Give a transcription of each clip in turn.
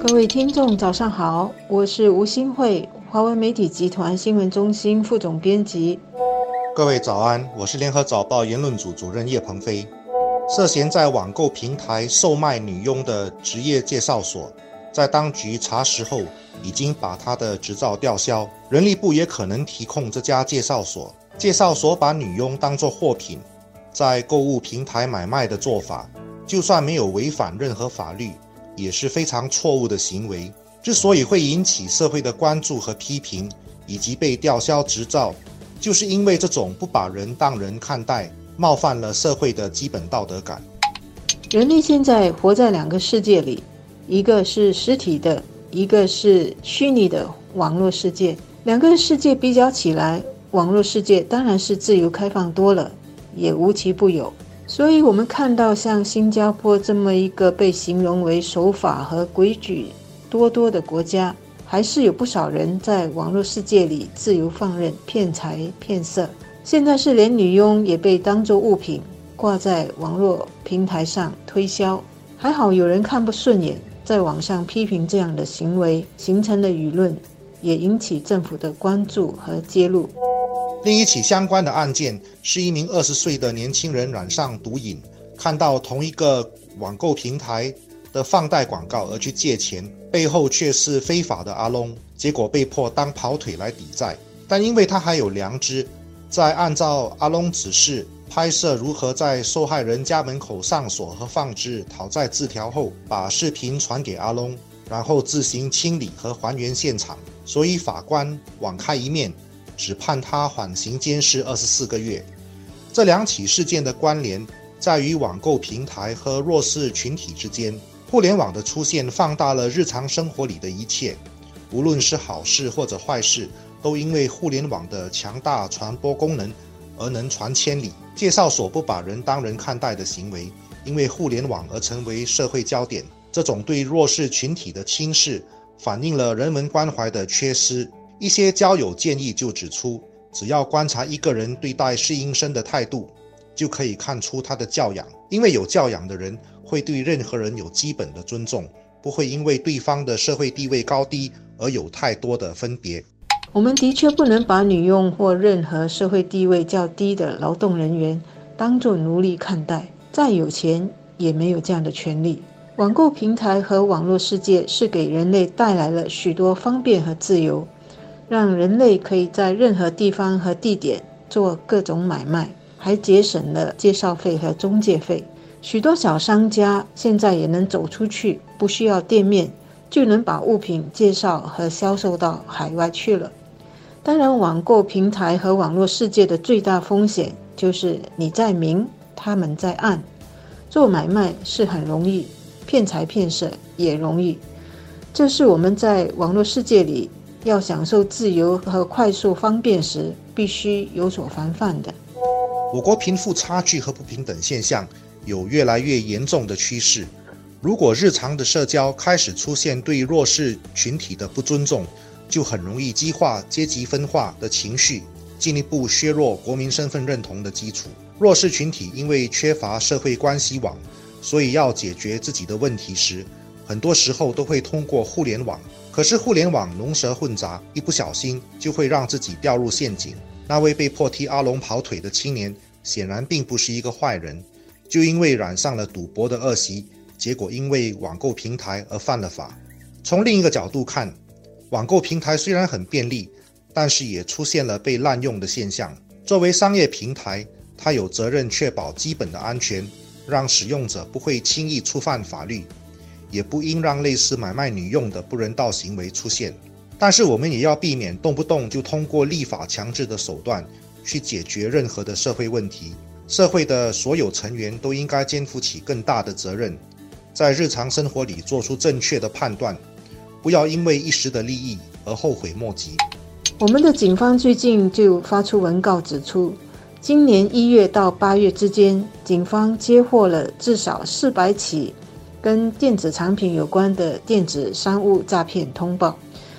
各位听众，早上好，我是吴新慧，华为媒体集团新闻中心副总编辑。各位早安，我是联合早报言论组主任叶鹏飞。涉嫌在网购平台售卖女佣的职业介绍所，在当局查实后，已经把他的执照吊销。人力部也可能提控这家介绍所。介绍所把女佣当作货品，在购物平台买卖的做法，就算没有违反任何法律。也是非常错误的行为。之所以会引起社会的关注和批评，以及被吊销执照，就是因为这种不把人当人看待，冒犯了社会的基本道德感。人类现在活在两个世界里，一个是实体的，一个是虚拟的网络世界。两个世界比较起来，网络世界当然是自由开放多了，也无奇不有。所以，我们看到像新加坡这么一个被形容为守法和规矩多多的国家，还是有不少人在网络世界里自由放任、骗财骗色。现在是连女佣也被当作物品挂在网络平台上推销。还好有人看不顺眼，在网上批评这样的行为，形成的舆论也引起政府的关注和揭露。另一起相关的案件是一名二十岁的年轻人染上毒瘾，看到同一个网购平台的放贷广告而去借钱，背后却是非法的阿龙，结果被迫当跑腿来抵债。但因为他还有良知，在按照阿龙指示拍摄如何在受害人家门口上锁和放置讨债字条后，把视频传给阿龙，然后自行清理和还原现场，所以法官网开一面。只判他缓刑监视二十四个月。这两起事件的关联在于网购平台和弱势群体之间。互联网的出现放大了日常生活里的一切，无论是好事或者坏事，都因为互联网的强大传播功能而能传千里。介绍所不把人当人看待的行为，因为互联网而成为社会焦点。这种对弱势群体的轻视，反映了人文关怀的缺失。一些交友建议就指出，只要观察一个人对待适应生的态度，就可以看出他的教养。因为有教养的人会对任何人有基本的尊重，不会因为对方的社会地位高低而有太多的分别。我们的确不能把女佣或任何社会地位较低的劳动人员当作奴隶看待，再有钱也没有这样的权利。网购平台和网络世界是给人类带来了许多方便和自由。让人类可以在任何地方和地点做各种买卖，还节省了介绍费和中介费。许多小商家现在也能走出去，不需要店面就能把物品介绍和销售到海外去了。当然，网购平台和网络世界的最大风险就是你在明，他们在暗。做买卖是很容易，骗财骗色也容易。这是我们在网络世界里。要享受自由和快速方便时，必须有所防范的。我国贫富差距和不平等现象有越来越严重的趋势。如果日常的社交开始出现对弱势群体的不尊重，就很容易激化阶级分化的情绪，进一步削弱国民身份认同的基础。弱势群体因为缺乏社会关系网，所以要解决自己的问题时，很多时候都会通过互联网。可是互联网龙蛇混杂，一不小心就会让自己掉入陷阱。那位被迫替阿龙跑腿的青年，显然并不是一个坏人，就因为染上了赌博的恶习，结果因为网购平台而犯了法。从另一个角度看，网购平台虽然很便利，但是也出现了被滥用的现象。作为商业平台，它有责任确保基本的安全，让使用者不会轻易触犯法律。也不应让类似买卖女用的不人道行为出现，但是我们也要避免动不动就通过立法强制的手段去解决任何的社会问题。社会的所有成员都应该肩负起更大的责任，在日常生活里做出正确的判断，不要因为一时的利益而后悔莫及。我们的警方最近就发出文告指出，今年一月到八月之间，警方接获了至少四百起。跟电子产品有关的电子商务诈骗通报，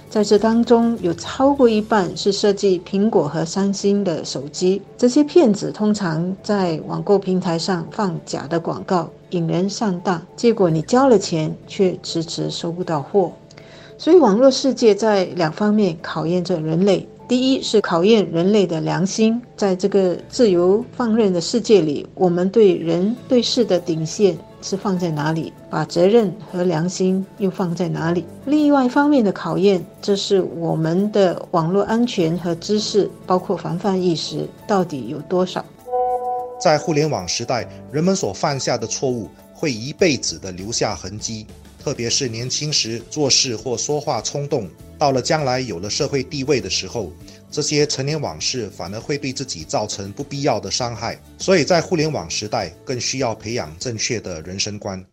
在这当中，有超过一半是涉及苹果和三星的手机。这些骗子通常在网购平台上放假的广告，引人上当，结果你交了钱，却迟迟收不到货。所以，网络世界在两方面考验着人类。第一是考验人类的良心，在这个自由放任的世界里，我们对人对事的底线是放在哪里？把责任和良心又放在哪里？另外一方面的考验，这是我们的网络安全和知识，包括防范意识，到底有多少？在互联网时代，人们所犯下的错误会一辈子的留下痕迹。特别是年轻时做事或说话冲动，到了将来有了社会地位的时候，这些陈年往事反而会对自己造成不必要的伤害。所以在互联网时代，更需要培养正确的人生观。